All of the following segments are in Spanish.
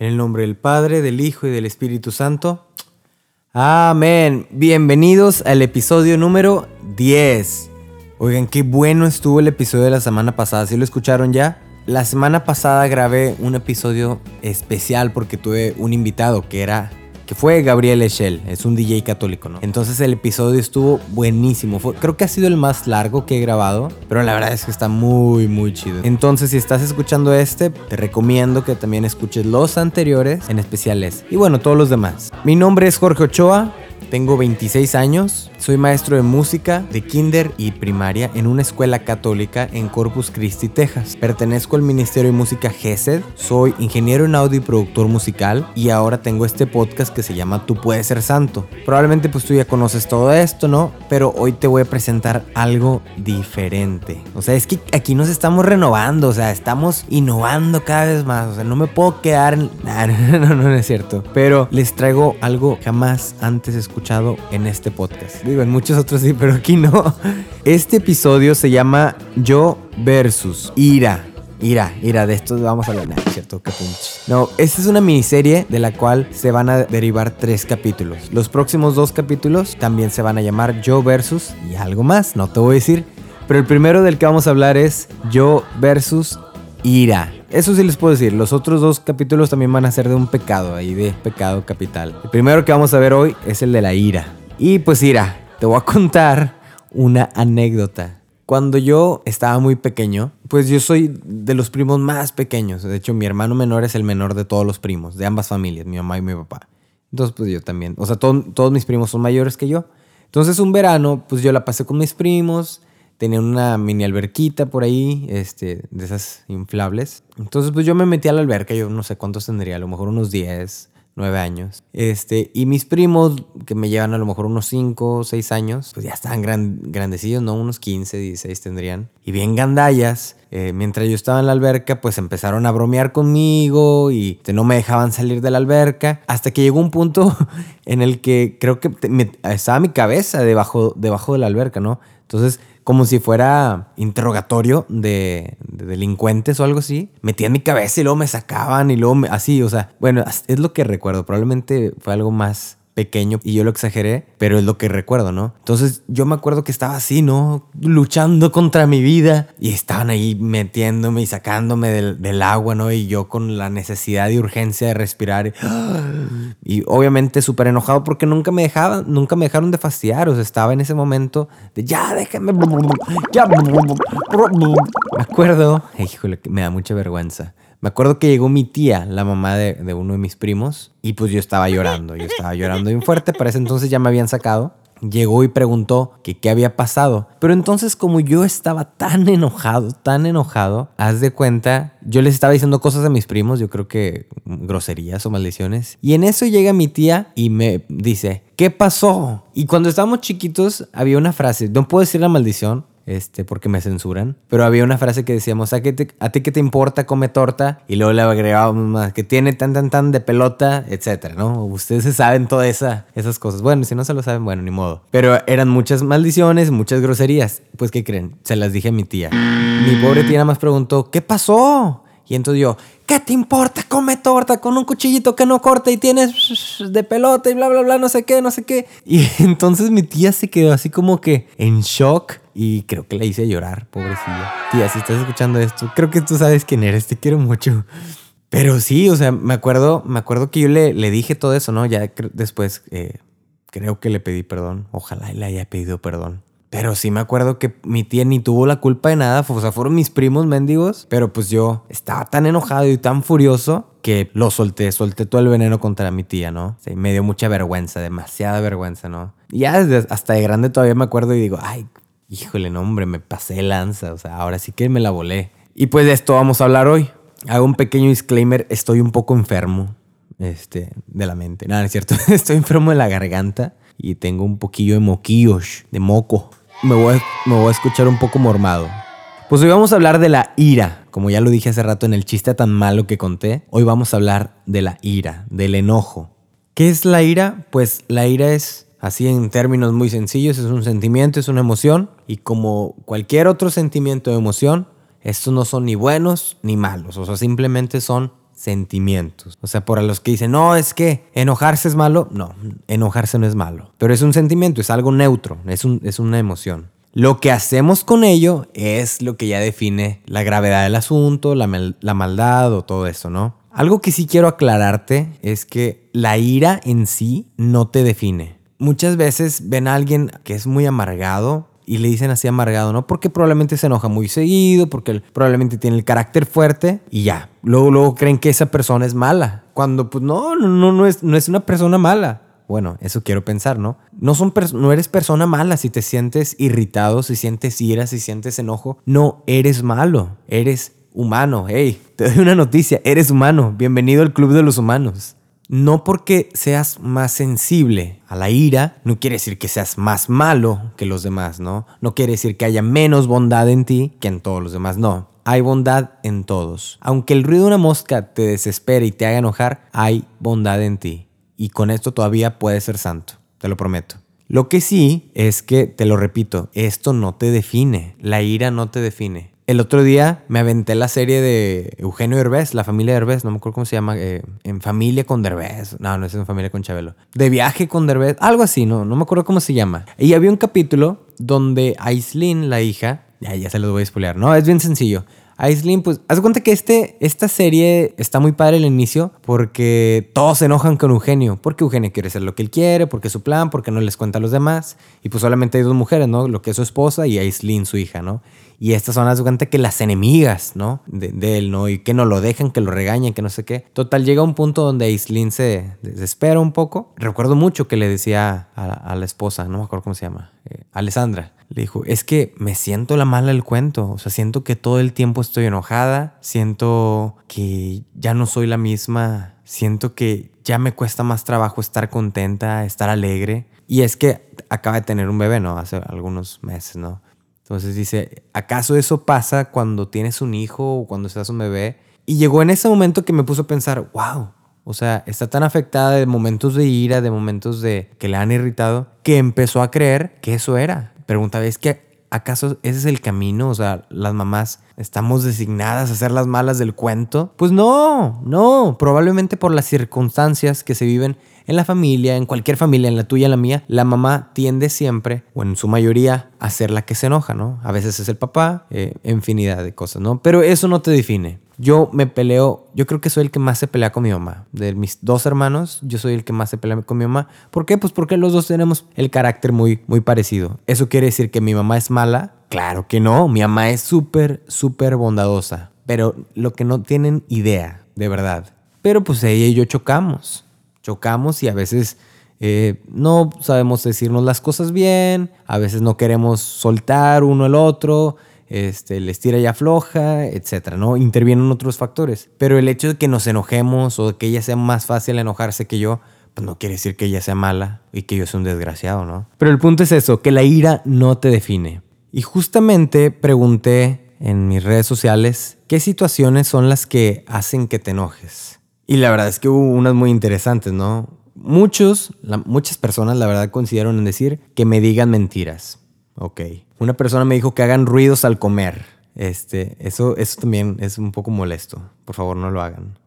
En el nombre del Padre, del Hijo y del Espíritu Santo. Amén. Bienvenidos al episodio número 10. Oigan, qué bueno estuvo el episodio de la semana pasada. ¿Sí lo escucharon ya? La semana pasada grabé un episodio especial porque tuve un invitado que era que fue Gabriel Echel, es un DJ católico, ¿no? Entonces el episodio estuvo buenísimo, creo que ha sido el más largo que he grabado, pero la verdad es que está muy, muy chido. Entonces si estás escuchando este, te recomiendo que también escuches los anteriores, en especiales, y bueno, todos los demás. Mi nombre es Jorge Ochoa, tengo 26 años, soy maestro de música de kinder y primaria en una escuela católica en Corpus Christi, Texas. Pertenezco al Ministerio de Música GESED, soy ingeniero en audio y productor musical y ahora tengo este podcast que se llama Tú puedes ser santo. Probablemente pues tú ya conoces todo esto, ¿no? Pero hoy te voy a presentar algo diferente. O sea, es que aquí nos estamos renovando, o sea, estamos innovando cada vez más. O sea, no me puedo quedar... En... no, no, no es cierto. Pero les traigo algo jamás antes escuchado en este podcast. Digo, en muchos otros sí, pero aquí no. Este episodio se llama Yo versus Ira. Ira, ira, de esto vamos a hablar, ¿cierto? Qué No, esta es una miniserie de la cual se van a derivar tres capítulos. Los próximos dos capítulos también se van a llamar Yo versus y algo más, no te voy a decir. Pero el primero del que vamos a hablar es Yo versus Ira. Eso sí les puedo decir. Los otros dos capítulos también van a ser de un pecado, ahí de pecado capital. El primero que vamos a ver hoy es el de la ira. Y pues ira, te voy a contar una anécdota. Cuando yo estaba muy pequeño, pues yo soy de los primos más pequeños. De hecho, mi hermano menor es el menor de todos los primos, de ambas familias, mi mamá y mi papá. Entonces, pues yo también. O sea, todos mis primos son mayores que yo. Entonces, un verano, pues yo la pasé con mis primos Tenían una mini alberquita por ahí, este, de esas inflables. Entonces, pues yo me metí a la alberca, yo no sé cuántos tendría, a lo mejor unos 10, 9 años. Este, y mis primos, que me llevan a lo mejor unos 5, 6 años, pues ya estaban gran, grandecillos, ¿no? Unos 15, 16 tendrían. Y bien gandallas. Eh, mientras yo estaba en la alberca, pues empezaron a bromear conmigo y no me dejaban salir de la alberca. Hasta que llegó un punto en el que creo que estaba mi cabeza debajo, debajo de la alberca, ¿no? Entonces como si fuera interrogatorio de, delincuentes o algo así. Metían mi cabeza y luego me sacaban y luego así, o sea, bueno, es lo que recuerdo. Probablemente fue algo más pequeño y yo lo exageré, pero es lo que recuerdo, ¿no? Entonces yo me acuerdo que estaba así, ¿no? Luchando contra mi vida y estaban ahí metiéndome y sacándome del, agua, ¿no? Y yo con la necesidad y urgencia de respirar y, obviamente súper enojado porque nunca me dejaban, nunca me dejaron de fastidiar, o sea, estaba en ese momento de ya déjame, ya, me acuerdo, híjole, me da mucha vergüenza. Me acuerdo que llegó mi tía, la mamá de, uno de mis primos, y pues yo estaba llorando, yo estaba llorando bien fuerte, para ese entonces ya me habían sacado. Llegó y preguntó que qué había pasado. Pero entonces como yo estaba tan enojado, tan enojado, haz de cuenta, yo les estaba diciendo cosas a mis primos, yo creo que groserías o maldiciones. Y en eso llega mi tía y me dice, ¿qué pasó? Y cuando estábamos chiquitos había una frase, no puedo decir la maldición, este, porque me censuran. Pero había una frase que decíamos, ¿a, te, a ti qué te importa, come torta? Y luego le agregábamos más, que tiene tan, tan, tan de pelota, etcétera, ¿no? Ustedes saben todas esa, esas cosas. Bueno, si no se lo saben, bueno, ni modo. Pero eran muchas maldiciones, muchas groserías. Pues, ¿qué creen? Se las dije a mi tía. Mi pobre tía más preguntó, ¿qué pasó? Y entonces yo, ¿qué te importa? Come torta con un cuchillito que no corta y tienes de pelota y bla, bla, bla, no sé qué, no sé qué. Y entonces mi tía se quedó así como que en shock y creo que la hice llorar, pobrecilla. Tía, si estás escuchando esto, creo que tú sabes quién eres, te quiero mucho. Pero sí, o sea, me acuerdo, me acuerdo que yo le, le dije todo eso, ¿no? Ya después eh, creo que le pedí perdón. Ojalá le haya pedido perdón. Pero sí me acuerdo que mi tía ni tuvo la culpa de nada, o sea, fueron mis primos mendigos, pero pues yo estaba tan enojado y tan furioso que lo solté, solté todo el veneno contra mi tía, ¿no? Me dio mucha vergüenza, demasiada vergüenza, ¿no? Y ya hasta de grande todavía me acuerdo y digo, ay, híjole, no, hombre, me pasé lanza, o sea, ahora sí que me la volé. Y pues de esto vamos a hablar hoy. Hago un pequeño disclaimer, estoy un poco enfermo, este, de la mente. Nada, es cierto, estoy enfermo de la garganta y tengo un poquillo de moquillos, de moco me voy, a, me voy a escuchar un poco mormado. Pues hoy vamos a hablar de la ira. Como ya lo dije hace rato en el chiste tan malo que conté, hoy vamos a hablar de la ira, del enojo. ¿Qué es la ira? Pues la ira es, así en términos muy sencillos, es un sentimiento, es una emoción. Y como cualquier otro sentimiento o emoción, estos no son ni buenos ni malos. O sea, simplemente son sentimientos. O sea, por los que dicen, no, es que enojarse es malo. No, enojarse no es malo. Pero es un sentimiento, es algo neutro, es, un, es una emoción. Lo que hacemos con ello es lo que ya define la gravedad del asunto, la, la maldad o todo eso, ¿no? Algo que sí quiero aclararte es que la ira en sí no te define. Muchas veces ven a alguien que es muy amargado y le dicen así amargado, ¿no? Porque probablemente se enoja muy seguido, porque probablemente tiene el carácter fuerte y ya. Luego, luego creen que esa persona es mala. Cuando pues no, no, no, es, no es una persona mala. Bueno, eso quiero pensar, ¿no? No, son no eres persona mala si te sientes irritado, si sientes ira, si sientes enojo. No eres malo, eres humano. Hey, te doy una noticia, eres humano. Bienvenido al club de los humanos. No porque seas más sensible a la ira, no quiere decir que seas más malo que los demás, ¿no? No quiere decir que haya menos bondad en ti que en todos los demás, no. Hay bondad en todos. Aunque el ruido de una mosca te desespere y te haga enojar, hay bondad en ti. Y con esto todavía puedes ser santo, te lo prometo. Lo que sí es que, te lo repito, esto no te define. La ira no te define. El otro día me aventé la serie de Eugenio Derbez, la familia Derbez, no me acuerdo cómo se llama, eh, en familia con Derbez. No, no es en familia con Chabelo. De viaje con Derbez, algo así, no, no me acuerdo cómo se llama. Y había un capítulo donde Aislinn, la hija, ya, ya se los voy a spoilear, no, es bien sencillo. Aislinn, pues, haz cuenta que este, esta serie está muy padre el inicio porque todos se enojan con Eugenio. Porque Eugenio quiere hacer lo que él quiere, porque es su plan, porque no les cuenta a los demás. Y pues solamente hay dos mujeres, ¿no? Lo que es su esposa y Aislinn, su hija, ¿no? Y estas son, haz cuenta que las enemigas, ¿no? De, él, ¿no? Y que no lo dejan, que lo regañan, que no sé qué. Total, llega un punto donde Aislinn se desespera un poco. Recuerdo mucho que le decía a, la esposa, no me acuerdo cómo se llama, eh, Alessandra le dijo, es que me siento la mala del cuento, o sea, siento que todo el tiempo estoy enojada, siento que ya no soy la misma, siento que ya me cuesta más trabajo estar contenta, estar alegre. Y es que acaba de tener un bebé, ¿no? Hace algunos meses, ¿no? Entonces dice, ¿acaso eso pasa cuando tienes un hijo o cuando estás un bebé? Y llegó en ese momento que me puso a pensar, wow, o sea, está tan afectada de momentos de ira, de momentos de que le han irritado, que empezó a creer que eso era preguntaba, ¿es que acaso ese es el camino? O sea, las mamás estamos designadas a ser las malas del cuento. Pues no, no, probablemente por las circunstancias que se viven en la familia, en cualquier familia, en la tuya, en la mía, la mamá tiende siempre, o en su mayoría, a ser la que se enoja, ¿no? A veces es el papá, eh, infinidad de cosas, ¿no? Pero eso no te define. Yo me peleo, yo creo que soy el que más se pelea con mi mamá. De mis dos hermanos, yo soy el que más se pelea con mi mamá. ¿Por qué? Pues porque los dos tenemos el carácter muy, muy parecido. ¿Eso quiere decir que mi mamá es mala? Claro que no, mi mamá es súper, súper bondadosa. Pero lo que no tienen idea, de verdad. Pero pues ella y yo chocamos. Chocamos y a veces eh, no sabemos decirnos las cosas bien, a veces no queremos soltar uno al otro este, les tira y afloja, etcétera, ¿no? Intervienen otros factores. Pero el hecho de que nos enojemos o que ella sea más fácil enojarse que yo, pues no quiere decir que ella sea mala y que yo sea un desgraciado, ¿no? Pero el punto es eso, que la ira no te define. Y justamente pregunté en mis redes sociales qué situaciones son las que hacen que te enojes. Y la verdad es que hubo unas muy interesantes, ¿no? Muchos, muchas personas la verdad consideraron en decir que me digan mentiras. Ok. Una persona me dijo que hagan ruidos al comer. Este, eso, eso también es un poco molesto. Por favor, no lo hagan.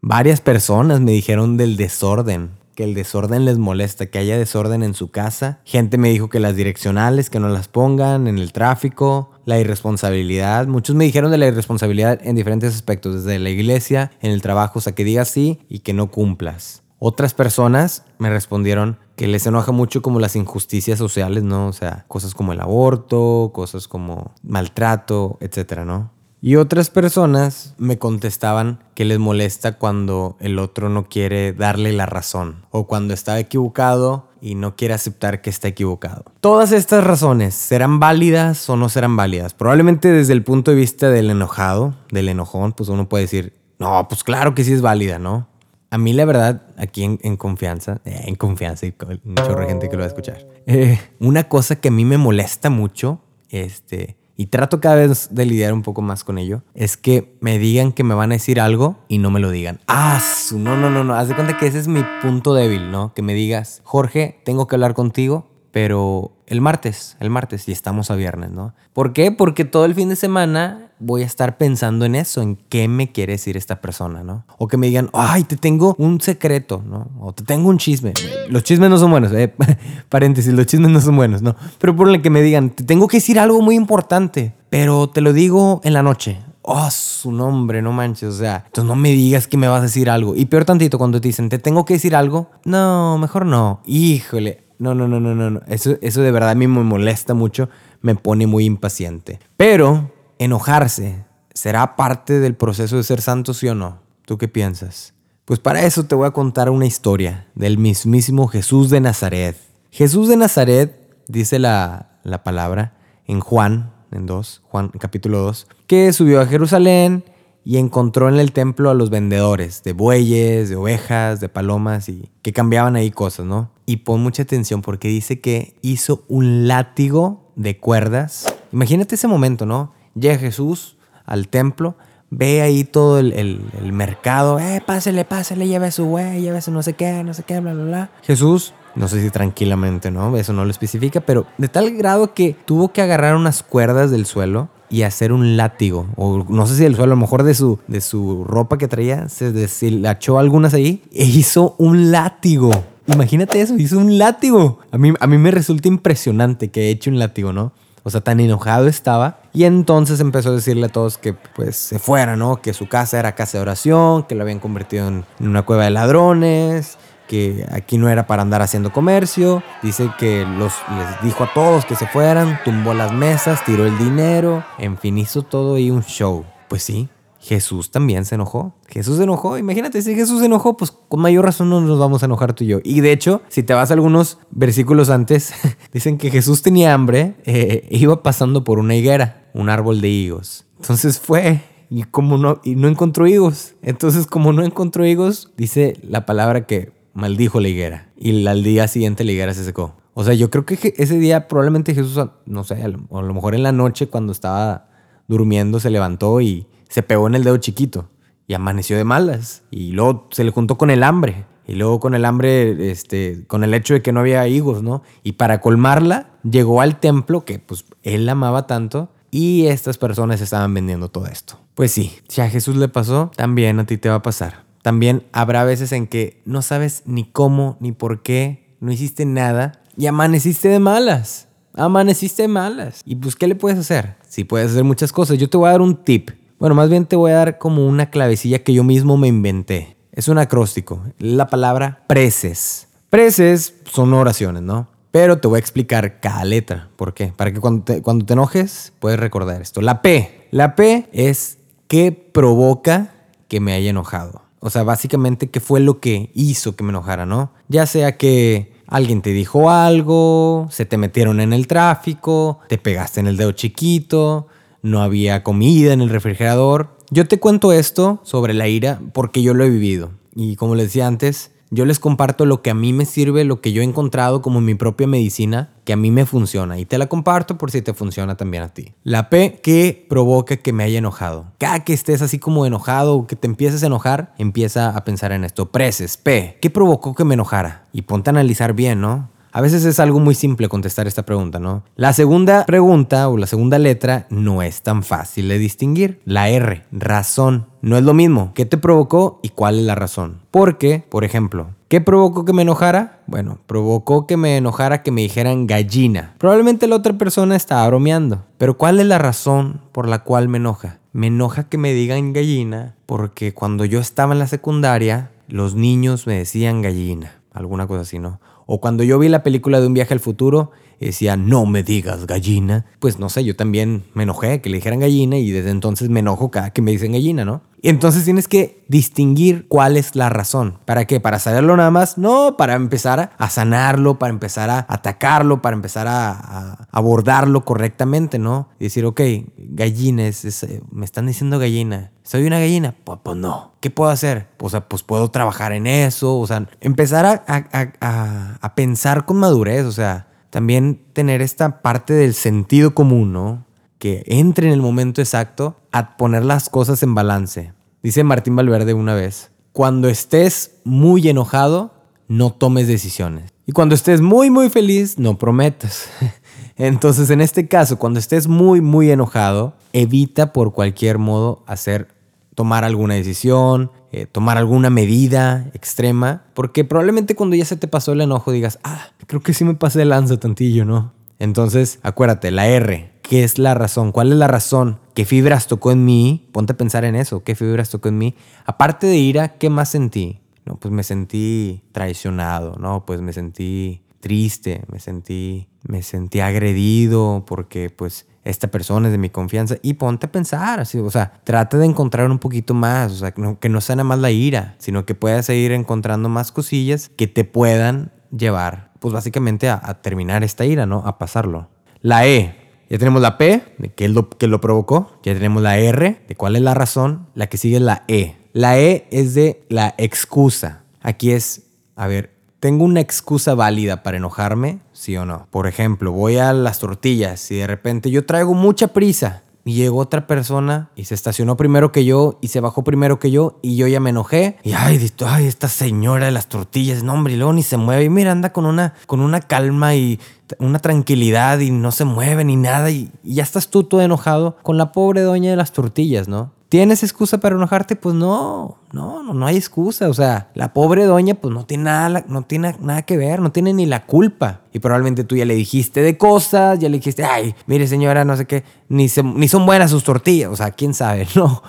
Varias personas me dijeron del desorden, que el desorden les molesta, que haya desorden en su casa. Gente me dijo que las direccionales, que no las pongan en el tráfico, la irresponsabilidad. Muchos me dijeron de la irresponsabilidad en diferentes aspectos, desde la iglesia, en el trabajo, o sea, que digas sí y que no cumplas. Otras personas me respondieron que les enoja mucho como las injusticias sociales, ¿no? O sea, cosas como el aborto, cosas como maltrato, etcétera, ¿no? Y otras personas me contestaban que les molesta cuando el otro no quiere darle la razón o cuando está equivocado y no quiere aceptar que está equivocado. Todas estas razones serán válidas o no serán válidas. Probablemente desde el punto de vista del enojado, del enojón, pues uno puede decir, no, pues claro que sí es válida, ¿no? A mí, la verdad, aquí en, confianza, eh, en confianza, y un chorro de gente que lo va a escuchar. Eh, una cosa que a mí me molesta mucho, este, y trato cada vez de lidiar un poco más con ello, es que me digan que me van a decir algo y no me lo digan. Ah, no, no, no, no. Haz de cuenta que ese es mi punto débil, ¿no? Que me digas, Jorge, tengo que hablar contigo, pero el martes, el martes, y estamos a viernes, ¿no? ¿Por qué? Porque todo el fin de semana voy a estar pensando en eso, en qué me quiere decir esta persona, ¿no? O que me digan, ay, te tengo un secreto, ¿no? O te tengo un chisme. Los chismes no son buenos, eh. paréntesis, los chismes no son buenos, ¿no? Pero el que me digan, te tengo que decir algo muy importante, pero te lo digo en la noche. Oh, su nombre, no manches, o sea, entonces no me digas que me vas a decir algo. Y peor tantito, cuando te dicen, te tengo que decir algo, no, mejor no. Híjole, no, no, no, no, no. Eso, eso de verdad a mí me molesta mucho, me pone muy impaciente. Pero enojarse será parte del proceso de ser santo, sí o no. ¿Tú qué piensas? Pues para eso te voy a contar una historia del mismísimo Jesús de Nazaret. Jesús de Nazaret, dice la, la palabra en Juan, en 2, Juan capítulo 2, que subió a Jerusalén y encontró en el templo a los vendedores de bueyes, de ovejas, de palomas y que cambiaban ahí cosas, ¿no? Y pon mucha atención porque dice que hizo un látigo de cuerdas. Imagínate ese momento, ¿no? Llega Jesús al templo, ve ahí todo el, mercado, eh, pásele, pásele, lleve su güey, lleve su no sé qué, no sé qué, bla, bla, bla. Jesús, no sé si tranquilamente, ¿no? Eso no lo especifica, pero de tal grado que tuvo que agarrar unas cuerdas del suelo y hacer un látigo. O no sé si del suelo, a lo mejor de su, de su ropa que traía, se deshilachó algunas ahí e hizo un látigo. Imagínate eso, hizo un látigo. A mí, a mí me resulta impresionante que haya hecho un látigo, ¿no? O sea, tan enojado estaba. Y entonces empezó a decirle a todos que pues se fuera, ¿no? Que su casa era casa de oración, que lo habían convertido en una cueva de ladrones, que aquí no era para andar haciendo comercio. Dice que los, les dijo a todos que se fueran, tumbó las mesas, tiró el dinero, en fin, hizo todo y un show. Pues sí, Jesús también se enojó. Jesús se enojó. Imagínate, si Jesús se enojó, pues con mayor razón no nos vamos a enojar tú y yo. Y de hecho, si te vas a algunos versículos antes, dicen que Jesús tenía hambre, e iba pasando por una higuera, un árbol de higos. Entonces fue y como no y no encontró higos. Entonces, como no encontró higos, dice la palabra que maldijo la higuera y al día siguiente la higuera se secó. O sea, yo creo que ese día probablemente Jesús, no sé, a lo mejor en la noche cuando estaba durmiendo se levantó y se pegó en el dedo chiquito y amaneció de malas. Y luego se le juntó con el hambre. Y luego con el hambre, este, con el hecho de que no había higos, ¿no? Y para colmarla, llegó al templo que pues él amaba tanto y estas personas estaban vendiendo todo esto. Pues sí, si a Jesús le pasó, también a ti te va a pasar. También habrá veces en que no sabes ni cómo ni por qué, no hiciste nada y amaneciste de malas. Amaneciste de malas. Y pues, ¿qué le puedes hacer? Sí, puedes hacer muchas cosas. Yo te voy a dar un tip bueno, más bien te voy a dar como una clavecilla que yo mismo me inventé. Es un acróstico. La palabra preces. Preces son oraciones, ¿no? Pero te voy a explicar cada letra. ¿Por qué? Para que cuando te, cuando te enojes puedes recordar esto. La P. La P es qué provoca que me haya enojado. O sea, básicamente qué fue lo que hizo que me enojara, ¿no? Ya sea que alguien te dijo algo, se te metieron en el tráfico, te pegaste en el dedo chiquito, no había comida en el refrigerador. Yo te cuento esto sobre la ira porque yo lo he vivido. Y como les decía antes, yo les comparto lo que a mí me sirve, lo que yo he encontrado como mi propia medicina, que a mí me funciona. Y te la comparto por si te funciona también a ti. La P que provoca que me haya enojado. Cada que estés así como enojado o que te empieces a enojar, empieza a pensar en esto. Preces. P. ¿Qué provocó que me enojara? Y ponte a analizar bien, ¿no? A veces es algo muy simple contestar esta pregunta, ¿no? La segunda pregunta o la segunda letra no es tan fácil de distinguir. La R, razón. No es lo mismo. ¿Qué te provocó y cuál es la razón? Porque, por ejemplo, ¿qué provocó que me enojara? Bueno, provocó que me enojara que me dijeran gallina. Probablemente la otra persona estaba bromeando. Pero ¿cuál es la razón por la cual me enoja? Me enoja que me digan gallina porque cuando yo estaba en la secundaria, los niños me decían gallina. Alguna cosa así, ¿no? O cuando yo vi la película de un viaje al futuro, decía, no me digas gallina. Pues no sé, yo también me enojé que le dijeran gallina y desde entonces me enojo cada que me dicen gallina, ¿no? Y entonces tienes que distinguir cuál es la razón. ¿Para qué? ¿Para saberlo nada más? No, para empezar a sanarlo, para empezar a atacarlo, para empezar a, abordarlo correctamente, ¿no? Y decir, ok, gallina, eh, me están diciendo gallina. ¿Soy una gallina? Pues, pues no. ¿Qué puedo hacer? Pues, pues puedo trabajar en eso. O sea, empezar a, a pensar con madurez. O sea, también tener esta parte del sentido común, ¿no? Que entre en el momento exacto a poner las cosas en balance. Dice Martín Valverde una vez, cuando estés muy enojado, no tomes decisiones. Y cuando estés muy, muy feliz, no prometas. Entonces, en este caso, cuando estés muy, muy enojado, evita por cualquier modo hacer, tomar alguna decisión, eh, tomar alguna medida extrema, porque probablemente cuando ya se te pasó el enojo digas, ah, creo que sí me pasé el lanza tantillo, ¿no? Entonces, acuérdate, la R, ¿qué es la razón? ¿Cuál es la razón? ¿Qué fibras tocó en mí? Ponte a pensar en eso, ¿qué fibras tocó en mí? Aparte de ira, ¿qué más sentí? No, pues me sentí traicionado, ¿no? Pues me sentí triste, me sentí, me sentí agredido porque pues esta persona es de mi confianza y ponte a pensar, así, o sea, trata de encontrar un poquito más, o sea, que no, que sea nada más la ira, sino que puedas seguir encontrando más cosillas que te puedan llevar, pues básicamente a, a terminar esta ira, ¿no? A pasarlo. La E, ya tenemos la P, de qué es lo que lo provocó, ya tenemos la R, de cuál es la razón, la que sigue es la E. La E es de la excusa. Aquí es, a ver, ¿tengo una excusa válida para enojarme? Sí o no. Por ejemplo, voy a las tortillas y de repente yo traigo mucha prisa y llegó otra persona y se estacionó primero que yo y se bajó primero que yo y yo ya me enojé y ay, ay esta señora de las tortillas, no hombre, y luego ni se mueve y mira, anda con una, con una calma y una tranquilidad y no se mueve ni nada y, y ya estás tú todo enojado con la pobre doña de las tortillas, ¿no? ¿Tienes excusa para enojarte? Pues no, no, no, no hay excusa. O sea, la pobre doña pues no tiene, nada, no tiene nada que ver, no tiene ni la culpa. Y probablemente tú ya le dijiste de cosas, ya le dijiste, ay, mire señora, no sé qué, ni, ni son buenas sus tortillas. O sea, quién sabe, no.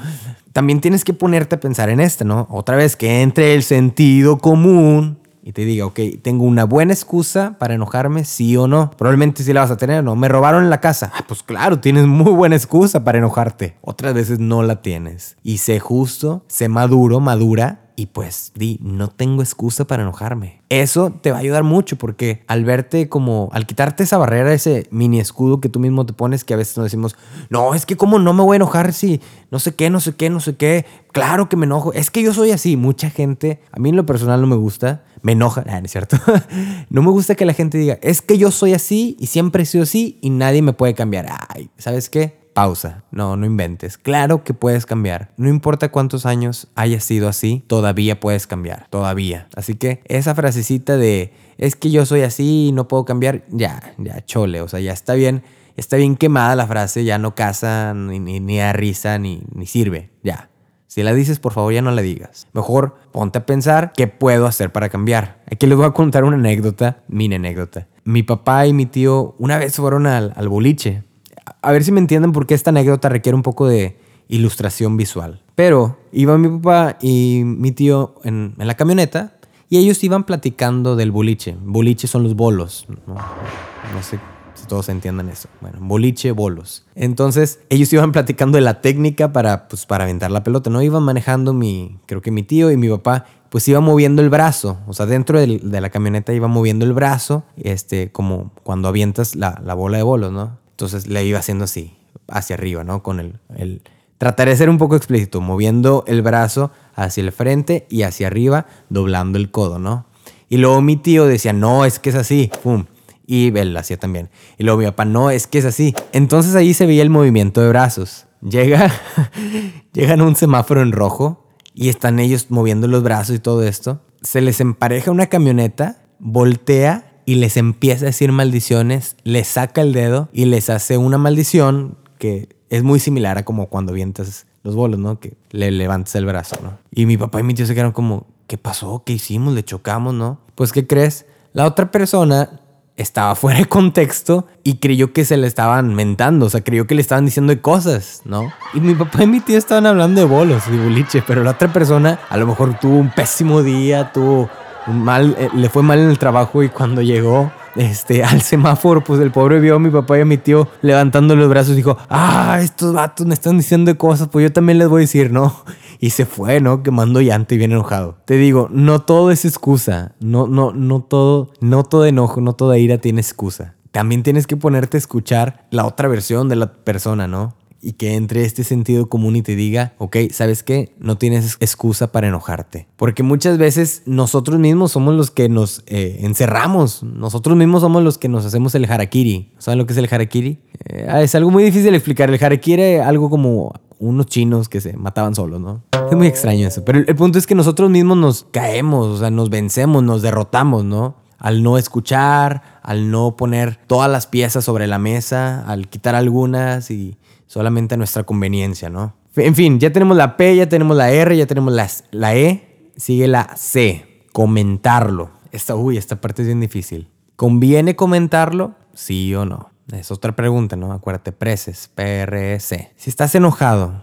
También tienes que ponerte a pensar en esto, ¿no? Otra vez que entre el sentido común y te diga, ok, tengo una buena excusa para enojarme, sí o no. Probablemente sí la vas a tener, ¿no? Me robaron la casa. Ah, pues claro, tienes muy buena excusa para enojarte. Otras veces no la tienes. Y sé justo, sé maduro, madura y pues di, no tengo excusa para enojarme. Eso te va a ayudar mucho porque al verte como, al quitarte esa barrera, ese mini escudo que tú mismo te pones, que a veces nos decimos, no, es que como no me voy a enojar si no sé qué, no sé qué, no sé qué, claro que me enojo, es que yo soy así, mucha gente, a mí en lo personal no me gusta, me enoja, ¿no es cierto? no me gusta que la gente diga, es que yo soy así y siempre he sido así y nadie me puede cambiar. Ay, ¿sabes qué? Pausa. No, no inventes. Claro que puedes cambiar. No importa cuántos años hayas sido así, todavía puedes cambiar. Todavía. Así que esa frasecita de es que yo soy así y no puedo cambiar, ya, ya, chole. O sea, ya está bien. Está bien quemada la frase, ya no casa, ni, ni, da risa, ni, ni sirve. Ya. Si la dices, por favor, ya no la digas. Mejor ponte a pensar qué puedo hacer para cambiar. Aquí les voy a contar una anécdota, mi anécdota. Mi papá y mi tío una vez fueron al, al boliche a ver si me entienden por qué esta anécdota requiere un poco de ilustración visual. Pero iba mi papá y mi tío en, la camioneta y ellos iban platicando del boliche. Boliche son los bolos. No, sé si todos entiendan eso. Bueno, boliche, bolos. Entonces ellos iban platicando de la técnica para, pues, para aventar la pelota. No iban manejando mi, creo que mi tío y mi papá pues iba moviendo el brazo, o sea, dentro de la camioneta iba moviendo el brazo, este, como cuando avientas la, la bola de bolos, ¿no? Entonces le iba haciendo así, hacia arriba, ¿no? Con el, el... Trataré de ser un poco explícito, moviendo el brazo hacia el frente y hacia arriba, doblando el codo, ¿no? Y luego mi tío decía, no, es que es así, pum. Y él lo hacía también. Y luego mi papá, no, es que es así. Entonces ahí se veía el movimiento de brazos. Llega, llegan a un semáforo en rojo y están ellos moviendo los brazos y todo esto. Se les empareja una camioneta, voltea y les empieza a decir maldiciones, les saca el dedo y les hace una maldición que es muy similar a como cuando avientas los bolos, ¿no? Que le levantas el brazo, ¿no? Y mi papá y mi tío se quedaron como, ¿qué pasó? ¿Qué hicimos? ¿Le chocamos, no? Pues, ¿qué crees? La otra persona estaba fuera de contexto y creyó que se le estaban mentando, o sea, creyó que le estaban diciendo cosas, ¿no? Y mi papá y mi tío estaban hablando de bolos y boliche, pero la otra persona a lo mejor tuvo un pésimo día, tuvo mal, eh, le fue mal en el trabajo y cuando llegó este, al semáforo, pues el pobre vio a mi papá y a mi tío levantando los brazos y dijo, ah, estos vatos me están diciendo cosas, pues yo también les voy a decir, ¿no? Y se fue, ¿no? Quemando llanto y bien enojado. Te digo, no todo es excusa, no, no, no todo, no todo enojo, no toda ira tiene excusa. También tienes que ponerte a escuchar la otra versión de la persona, ¿no? Y que entre este sentido común y te diga, ok, ¿sabes qué? No tienes excusa para enojarte. Porque muchas veces nosotros mismos somos los que nos eh, encerramos, nosotros mismos somos los que nos hacemos el harakiri. ¿Saben lo que es el harakiri? Eh, ah, es algo muy difícil de explicar. El harakiri es algo como unos chinos que se mataban solos, ¿no? Es muy extraño eso. Pero el, el punto es que nosotros mismos nos caemos, o sea, nos vencemos, nos derrotamos, ¿no? al no escuchar, al no poner todas las piezas sobre la mesa, al quitar algunas y solamente a nuestra conveniencia, ¿no? En fin, ya tenemos la P, ya tenemos la R, ya tenemos la, E, sigue la C, comentarlo. Esta, uy, esta parte es bien difícil. ¿Conviene comentarlo? Sí o no. Es otra pregunta, ¿no? Acuérdate, preces, PRS. Si estás enojado,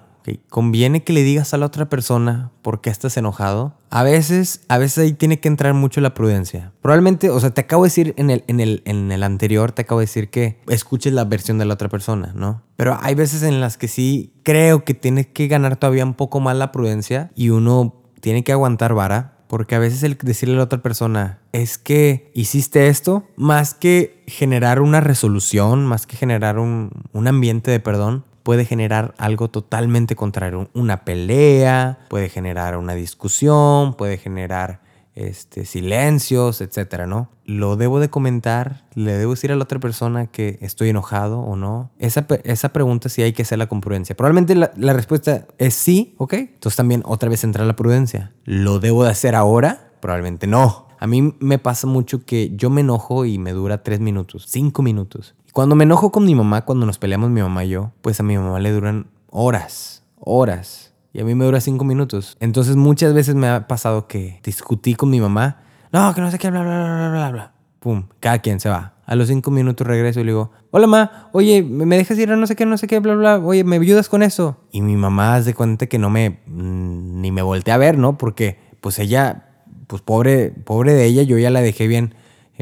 ¿conviene que le digas a la otra persona por qué estás enojado? A veces, a veces ahí tiene que entrar mucho la prudencia. Probablemente, o sea, te acabo de decir en el, en el, en el anterior, te acabo de decir que escuches la versión de la otra persona, ¿no? Pero hay veces en las que sí creo que tienes que ganar todavía un poco más la prudencia y uno tiene que aguantar vara porque a veces el decirle a la otra persona, es que hiciste esto, más que generar una resolución, más que generar un, un ambiente de perdón, puede generar algo totalmente contrario. Una pelea, puede generar una discusión, puede generar este, silencios, etcétera, ¿no? Lo debo de comentar, le debo decir a la otra persona que estoy enojado o no. Esa, esa pregunta sí hay que hacerla con prudencia. Probablemente la, la, respuesta es sí, ¿ok? Entonces también otra vez entra la prudencia. ¿Lo debo de hacer ahora? Probablemente no. A mí me pasa mucho que yo me enojo y me dura tres minutos, cinco minutos. Cuando me enojo con mi mamá, cuando nos peleamos mi mamá y yo, pues a mi mamá le duran horas, horas y a mí me dura cinco minutos. Entonces muchas veces me ha pasado que discutí con mi mamá. No, que no sé qué, bla, bla, bla, bla, bla. Pum, cada quien se va. A los cinco minutos regreso y le digo, hola mamá, oye, ¿me dejas ir a no sé qué, no sé qué, bla, bla? Oye, ¿me ayudas con eso? Y mi mamá hace cuenta que no me, mm, ni me volteé a ver, ¿no? Porque pues ella, pues pobre, pobre de ella, yo ya la dejé bien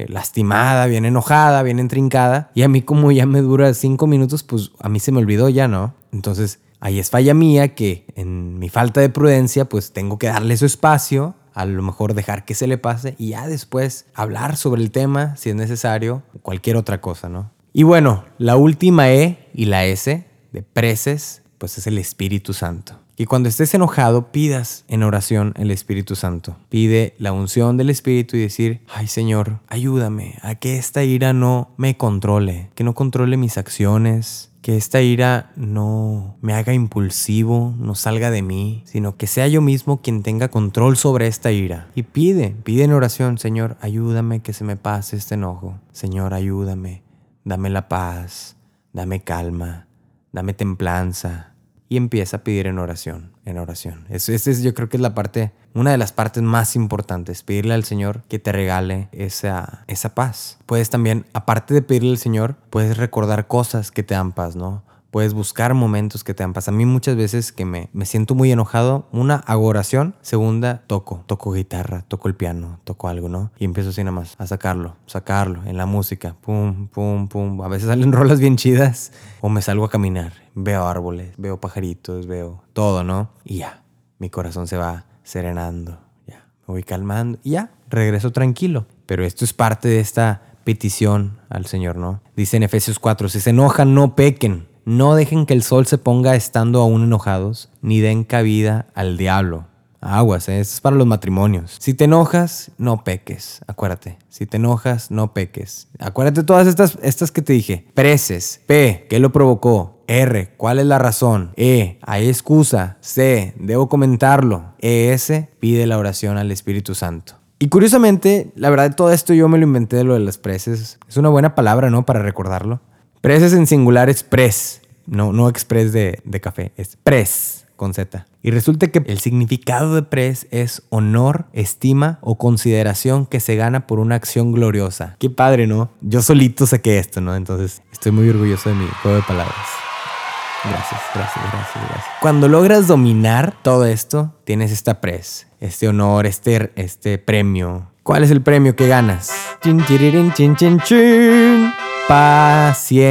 lastimada, bien enojada, bien entrincada. Y a mí como ya me dura cinco minutos, pues a mí se me olvidó ya, ¿no? Entonces Ahí es falla mía que en mi falta de prudencia pues tengo que darle su espacio, a lo mejor dejar que se le pase y ya después hablar sobre el tema si es necesario, cualquier otra cosa, ¿no? Y bueno, la última E y la S de preces pues es el Espíritu Santo. Y cuando estés enojado, pidas en oración el Espíritu Santo. Pide la unción del Espíritu y decir, ay Señor, ayúdame a que esta ira no me controle, que no controle mis acciones, que esta ira no me haga impulsivo, no salga de mí, sino que sea yo mismo quien tenga control sobre esta ira. Y pide, pide en oración, Señor, ayúdame que se me pase este enojo. Señor, ayúdame, dame la paz, dame calma, dame templanza, y empieza a pedir en oración, en oración. Eso, es, yo creo que es la parte, una de las partes más importantes, pedirle al Señor que te regale esa, esa paz. Puedes también, aparte de pedirle al Señor, puedes recordar cosas que te dan paz, ¿no? Puedes buscar momentos que te han pasado. A mí muchas veces que me, me siento muy enojado, una hago oración, segunda toco, toco guitarra, toco el piano, toco algo, ¿no? Y empiezo así nada más a sacarlo, sacarlo en la música, pum, pum, pum. A veces salen rolas bien chidas o me salgo a caminar, veo árboles, veo pajaritos, veo todo, ¿no? Y ya, mi corazón se va serenando, ya, me voy calmando y ya, regreso tranquilo. Pero esto es parte de esta petición al Señor, ¿no? Dice en Efesios 4, si se enojan, no pequen. No dejen que el sol se ponga estando aún enojados, ni den cabida al diablo. Aguas, ¿eh? esto es para los matrimonios. Si te enojas, no peques. Acuérdate. Si te enojas, no peques. Acuérdate todas estas, estas que te dije. Preces. P. ¿Qué lo provocó? R. ¿Cuál es la razón? E. ¿Hay excusa? C. ¿Debo comentarlo? ES. Pide la oración al Espíritu Santo. Y curiosamente, la verdad, todo esto yo me lo inventé de lo de las preces. Es una buena palabra, ¿no? Para recordarlo. Press en singular es press, no, no express de, de café, es press con Z. Y resulta que el significado de press es honor, estima o consideración que se gana por una acción gloriosa. Qué padre, ¿no? Yo solito saqué esto, ¿no? Entonces estoy muy orgulloso de mi juego de palabras. Gracias, gracias, gracias, gracias. Cuando logras dominar todo esto, tienes esta press, este honor, este, este premio. ¿Cuál es el premio que ganas? Chin, chin, chin, chin. Paciencia.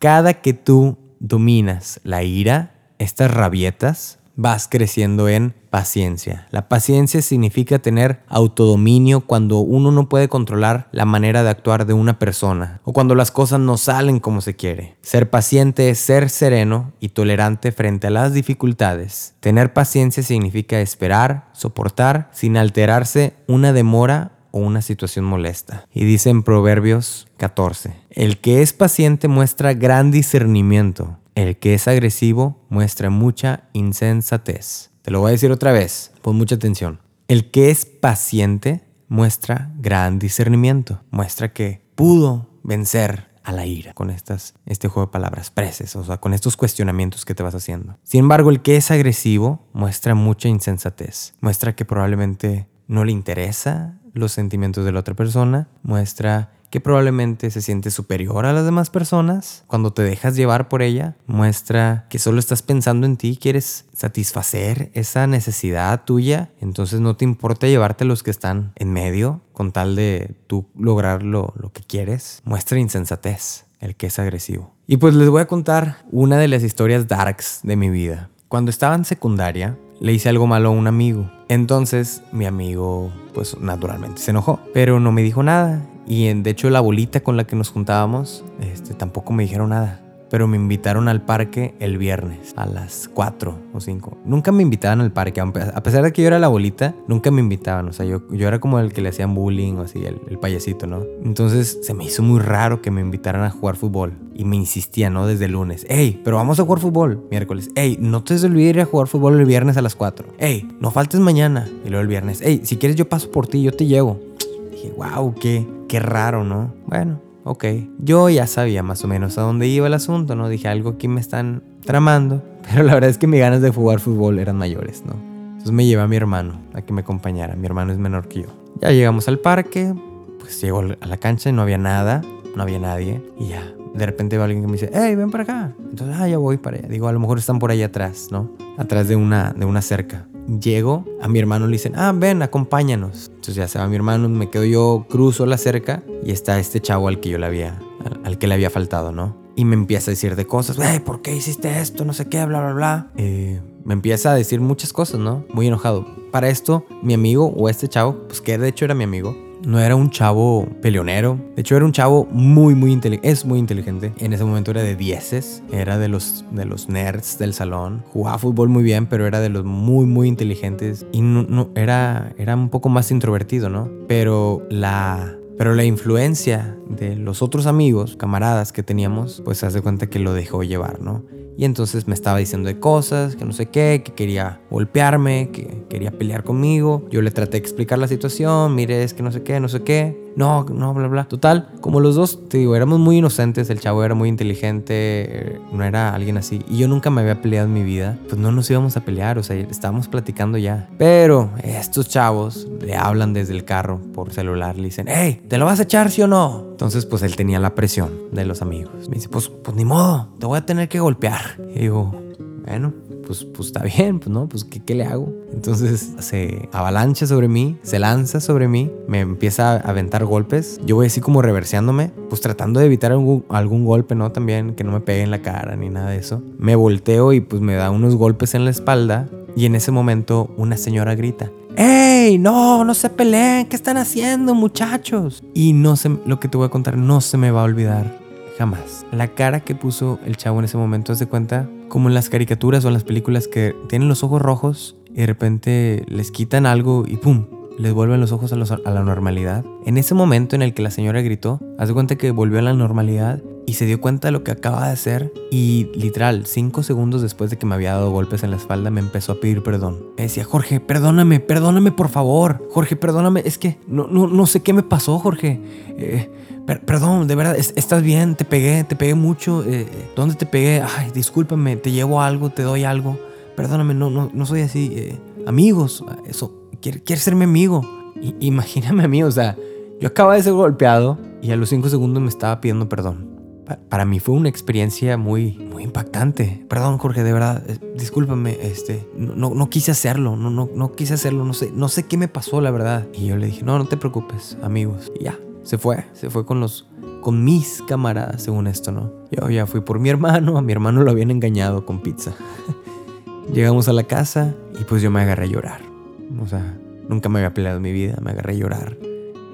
Cada que tú dominas la ira, estas rabietas, vas creciendo en paciencia. La paciencia significa tener autodominio cuando uno no puede controlar la manera de actuar de una persona o cuando las cosas no salen como se quiere. Ser paciente es ser sereno y tolerante frente a las dificultades. Tener paciencia significa esperar, soportar sin alterarse una demora o una situación molesta. Y dice en Proverbios 14, el que es paciente muestra gran discernimiento, el que es agresivo muestra mucha insensatez. Te lo voy a decir otra vez, pon mucha atención. El que es paciente muestra gran discernimiento, muestra que pudo vencer a la ira con estas, este juego de palabras preces, o sea, con estos cuestionamientos que te vas haciendo. Sin embargo, el que es agresivo muestra mucha insensatez, muestra que probablemente no le interesa los sentimientos de la otra persona, muestra que probablemente se siente superior a las demás personas. Cuando te dejas llevar por ella, muestra que solo estás pensando en ti, quieres satisfacer esa necesidad tuya, entonces no te importa llevarte los que están en medio con tal de tú lograr lo, lo que quieres. Muestra insensatez el que es agresivo. Y pues les voy a contar una de las historias darks de mi vida. Cuando estaba en secundaria, le hice algo malo a un amigo. Entonces mi amigo, pues naturalmente se enojó, pero no me dijo nada. Y de hecho la bolita con la que nos juntábamos, este, tampoco me dijeron nada pero me invitaron al parque el viernes a las 4 o 5. Nunca me invitaban al parque, a pesar de que yo era la bolita, nunca me invitaban. O sea, yo, yo era como el que le hacían bullying o así, el, payasito, ¿no? Entonces se me hizo muy raro que me invitaran a jugar fútbol. Y me insistía, ¿no? Desde el lunes. Ey, pero vamos a jugar fútbol. Miércoles. Ey, no te olvides ir a jugar fútbol el viernes a las 4. Ey, no faltes mañana. Y luego el viernes. Ey, si quieres yo paso por ti, yo te llevo. Dije, wow, qué, qué raro, ¿no? Bueno, ok. Yo ya sabía más o menos a dónde iba el asunto, ¿no? Dije, algo aquí me están tramando. Pero la verdad es que mis ganas de jugar fútbol eran mayores, ¿no? Entonces me llevé a mi hermano a que me acompañara. Mi hermano es menor que yo. Ya llegamos al parque, pues llegó a la cancha y no había nada, no había nadie. Y ya, de repente va alguien que me dice, hey, ven para acá. Entonces, ah, ya voy para allá. Digo, a lo mejor están por allá atrás, ¿no? Atrás de una, de una cerca. Llego, a mi hermano le dicen, ah, ven, acompáñanos. Entonces ya se va mi hermano, me quedo yo, cruzo la cerca y está este chavo al que yo le había, al, que le había faltado, ¿no? Y me empieza a decir de cosas, ¿por qué hiciste esto? No sé qué, bla, bla, bla. Eh, me empieza a decir muchas cosas, ¿no? Muy enojado. Para esto, mi amigo o este chavo, pues que de hecho era mi amigo, no era un chavo peleonero. De hecho, era un chavo muy, muy inteligente. Es muy inteligente. En ese momento era de dieces. Era de los, de los nerds del salón. Jugaba fútbol muy bien, pero era de los muy, muy inteligentes. Y no, era, era un poco más introvertido, ¿no? Pero la pero la influencia de los otros amigos, camaradas que teníamos, pues se hace cuenta que lo dejó llevar, ¿no? Y entonces me estaba diciendo de cosas, que no sé qué, que quería golpearme, que quería pelear conmigo. Yo le traté de explicar la situación, mire, es que no sé qué, no sé qué no, no, bla, bla. Total, como los dos, te digo, éramos muy inocentes, el chavo era muy inteligente, eh, no era alguien así. Y yo nunca me había peleado en mi vida, pues no nos íbamos a pelear, o sea, estábamos platicando ya. Pero estos chavos le hablan desde el carro por celular, le dicen, hey, ¿te lo vas a echar, sí o no? Entonces, pues él tenía la presión de los amigos. Me dice, pues, pues ni modo, te voy a tener que golpear. Y digo, bueno, pues, pues está bien, pues no, pues ¿qué, ¿qué, le hago? Entonces se avalancha sobre mí, se lanza sobre mí, me empieza a aventar golpes. Yo voy así como reverseándome, pues tratando de evitar algún, algún golpe, ¿no? También que no me pegue en la cara ni nada de eso. Me volteo y pues me da unos golpes en la espalda y en ese momento una señora grita. ¡Ey! No, no se peleen, ¿qué están haciendo, muchachos? Y no sé, lo que te voy a contar no se me va a olvidar jamás. La cara que puso el chavo en ese momento, haz de cuenta, como en las caricaturas o en las películas que tienen los ojos rojos y de repente les quitan algo y ¡pum! les vuelven los ojos a, la normalidad. En ese momento en el que la señora gritó, hace cuenta que volvió a la normalidad y se dio cuenta de lo que acaba de hacer y literal, cinco segundos después de que me había dado golpes en la espalda, me empezó a pedir perdón. Me decía, Jorge, perdóname, perdóname por favor. Jorge, perdóname, es que no, no, no sé qué me pasó, Jorge. Eh, perdón, de verdad, estás bien, te pegué, te pegué mucho. Eh, ¿Dónde te pegué? Ay, discúlpame, te llevo algo, te doy algo. Perdóname, no, no, no soy así. Eh, amigos, eso, ¿quieres ser mi amigo? imagíname a mí, o sea, yo acababa de ser golpeado y a los cinco segundos me estaba pidiendo perdón. Para mí fue una experiencia muy, muy impactante. Perdón, Jorge, de verdad, eh, discúlpame, este, no, no, quise hacerlo, no, no, no quise hacerlo, no sé, no sé qué me pasó, la verdad. Y yo le dije, no, no te preocupes, amigos. Y ya, se fue, se fue con los con mis camaradas, según esto, ¿no? Yo ya fui por mi hermano, a mi hermano lo habían engañado con pizza. Llegamos a la casa y pues yo me agarré a llorar. O sea, nunca me había peleado en mi vida, me agarré a llorar.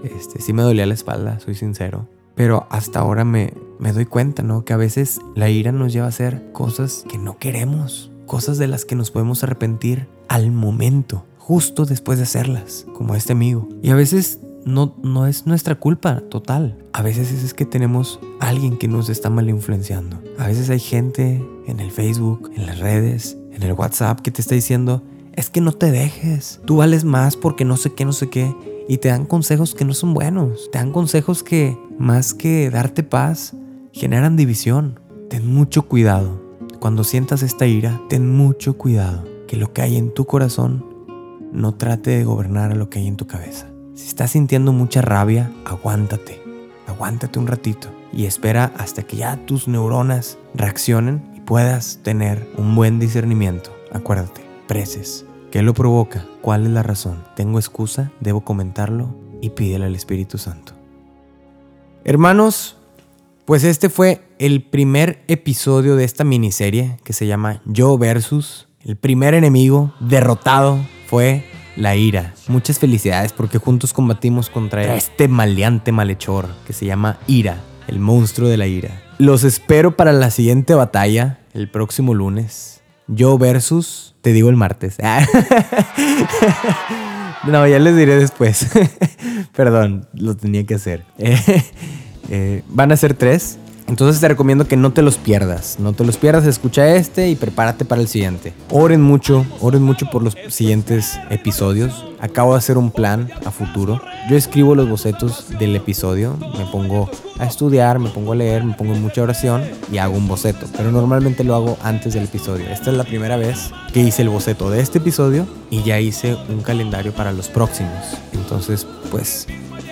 Este, sí me dolía la espalda, soy sincero. Pero hasta ahora me, me doy cuenta, ¿no? Que a veces la ira nos lleva a hacer cosas que no queremos, cosas de las que nos podemos arrepentir al momento, justo después de hacerlas, como este amigo. Y a veces no, no es nuestra culpa total. A veces es que tenemos alguien que nos está mal influenciando. A veces hay gente en el Facebook, en las redes, en el WhatsApp que te está diciendo, es que no te dejes, tú vales más porque no sé qué, no sé qué. y te dan consejos que no son buenos. Te dan consejos que, más que darte paz, generan división. Ten mucho cuidado. Cuando sientas esta ira, ten mucho cuidado. Que lo que hay en tu corazón no trate de gobernar a lo que hay en tu cabeza. Si estás sintiendo mucha rabia, aguántate. Aguántate un ratito y espera hasta que ya tus neuronas reaccionen y puedas tener un buen discernimiento. Acuérdate, preces. ¿Qué lo provoca? ¿Cuál es la razón? ¿Tengo excusa? ¿Debo comentarlo? Y pídele al Espíritu Santo. Hermanos, pues este fue el primer episodio de esta miniserie que se llama Yo versus. El primer enemigo derrotado fue la ira. Muchas felicidades porque juntos combatimos contra este maleante malhechor que se llama ira, el monstruo de la ira. Los espero para la siguiente batalla el próximo lunes. Yo versus, te digo el martes. no, ya les diré después. Perdón, lo tenía que hacer. Eh, van a ser tres. Entonces te recomiendo que no te los pierdas. No te los pierdas, escucha este y prepárate para el siguiente. Oren mucho, oren mucho por los siguientes episodios. Acabo de hacer un plan a futuro. Yo escribo los bocetos del episodio, me pongo a estudiar, me pongo a leer, me pongo en mucha oración y hago un boceto. Pero normalmente lo hago antes del episodio. Esta es la primera vez que hice el boceto de este episodio y ya hice un calendario para los próximos. Entonces, pues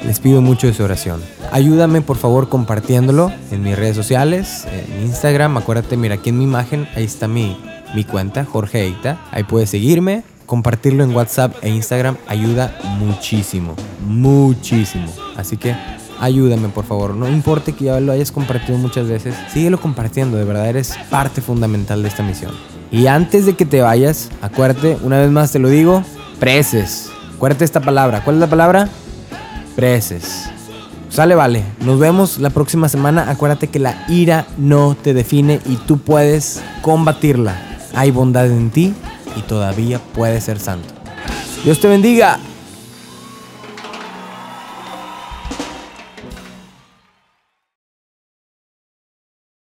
les pido mucho de su oración. Ayúdame por favor compartiéndolo en mis redes sociales, en Instagram. Acuérdate, mira aquí en mi imagen, ahí está mi, mi cuenta, Jorge Eita. Ahí puedes seguirme. Compartirlo en WhatsApp e Instagram ayuda muchísimo, muchísimo. Así que ayúdame por favor. No importa que ya lo hayas compartido muchas veces, síguelo compartiendo. De verdad eres parte fundamental de esta misión. Y antes de que te vayas, acuérdate, una vez más te lo digo, preces. Acuérdate esta palabra. ¿Cuál es la palabra? Preces. Sale, vale. Nos vemos la próxima semana. Acuérdate que la ira no te define y tú puedes combatirla. Hay bondad en ti y todavía puedes ser santo. Dios te bendiga.